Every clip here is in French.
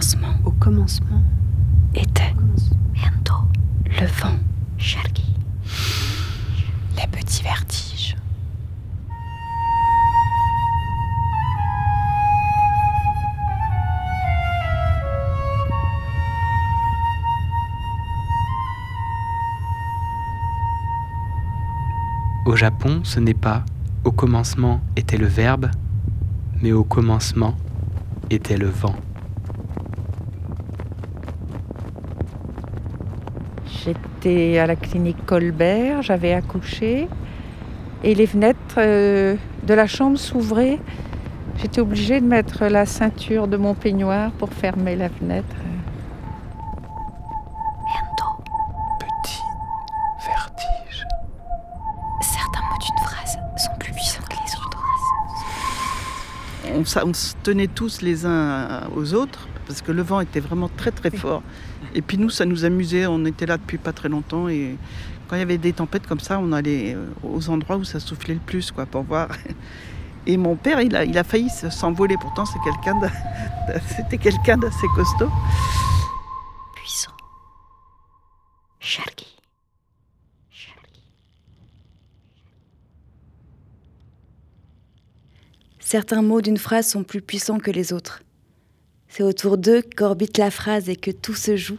commencement Au commencement était le vent. Les petits vertiges. Au Japon, ce n'est pas au commencement était le verbe, mais au commencement était le vent. J'étais à la clinique Colbert, j'avais accouché et les fenêtres euh, de la chambre s'ouvraient. J'étais obligée de mettre la ceinture de mon peignoir pour fermer la fenêtre. Viento. Petit vertige. Certains mots d'une phrase sont plus puissants que les autres. on se tenait tous les uns aux autres parce que le vent était vraiment très très fort. Et puis nous, ça nous amusait. On était là depuis pas très longtemps et quand il y avait des tempêtes comme ça, on allait euh, aux endroits où ça soufflait le plus, quoi, pour voir. Et mon père, il a, il a failli se- s'envoler. Pourtant, c'est quelqu'un c'était quelqu'un d'assez costaud. Puissant. Sharky. Certains mots d'une phrase sont plus puissants que les autres. C'est autour d'eux qu'orbite la phrase et que tout se joue.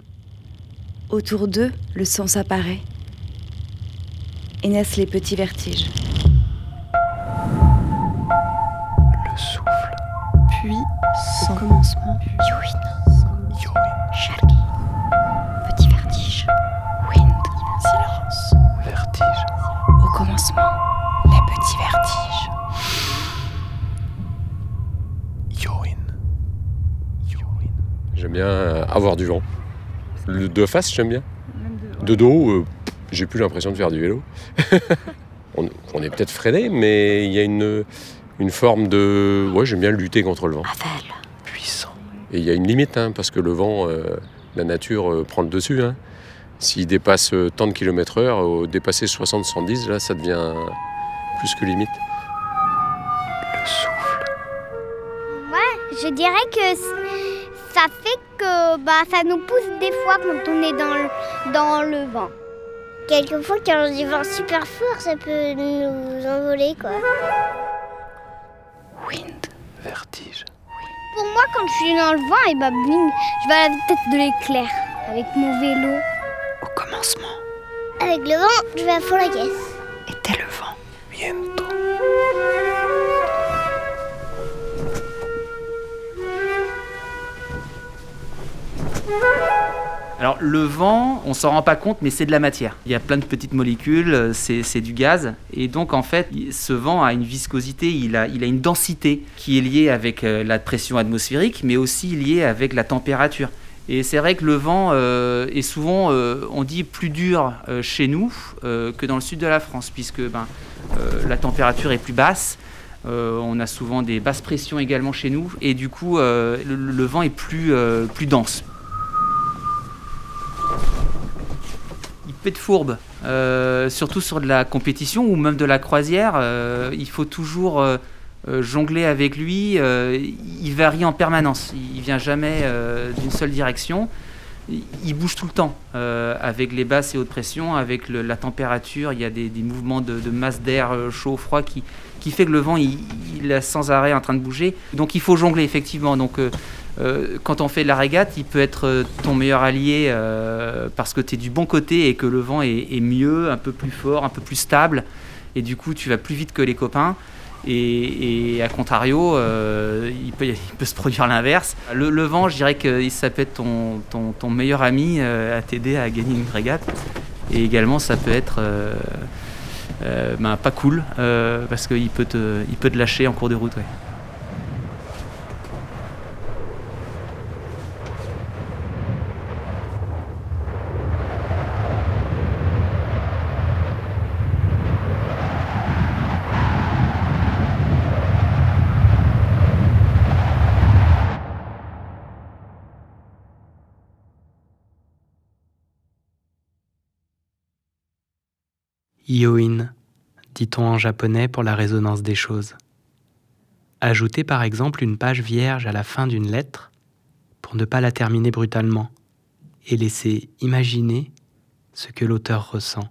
Autour d'eux, le sens apparaît. Et naissent les petits vertiges. Le souffle. Puis, au commencement, Yuin. J'aime bien euh, avoir du vent. Le de face, j'aime bien. De dos, euh, j'ai plus l'impression de faire du vélo. on, on est peut-être freiné, mais il y a une, une forme de. Ouais, j'aime bien lutter contre le vent. Avel. Puissant. Et il y a une limite, hein, parce que le vent, euh, la nature euh, prend le dessus. hein. S'il dépasse tant de kilomètres heure, au dépasser 60-70, là, ça devient plus que limite. Le souffle. Je dirais que ça fait que bah, ça nous pousse des fois quand on est dans le, dans le vent. Quelquefois, quand on a du vent super fort, ça peut nous envoler, quoi. Wind, Vertige. Pour moi, quand je suis dans le vent, et bah, bling, je vais à la vitesse de l'éclair avec mon vélo. au commencement, Avec le vent, je vais à fond la caisse. était le vent. Viento. Alors le vent, on s'en rend pas compte, mais c'est de la matière. Il y a plein de petites molécules, euh, c'est du gaz. Et donc en fait, ce vent a une viscosité, il a, une densité qui est liée avec euh, la pression atmosphérique, mais aussi liée avec la température. Et c'est vrai que le vent euh, est souvent, on dit, plus dur chez nous que dans le sud de la France, puisque ben, la température est plus basse. On a souvent des basses pressions également chez nous, et du coup, le, vent est plus dense. Peut être fourbe, euh, surtout sur de la compétition ou même de la croisière. euh, il faut toujours euh, jongler avec lui. il varie en permanence. Il vient jamais d'une seule direction. Il bouge tout le temps avec les basses et hautes pressions, avec la température. Il y a des, mouvements de, de masse d'air chaud, froid qui, qui fait que le vent il, il est sans arrêt en train de bouger. Donc il faut jongler effectivement. Donc euh, quand on fait de la régate, il peut être euh, ton meilleur allié euh, parce que tu es du bon côté et que le vent est, mieux, un peu plus fort, un peu plus stable. Et du coup, tu vas plus vite que les copains. Et, à contrario, il, peut, se produire l'inverse. Le, vent, je dirais que ça peut être ton, meilleur ami à t'aider à gagner une régate. Et également, ça peut être ben, pas cool parce qu'il peut, te, lâcher en cours de route. Yoin, dit-on en japonais pour la résonance des choses. Ajouter par exemple une page vierge à la fin d'une lettre pour ne pas la terminer brutalement et laisser imaginer ce que l'auteur ressent.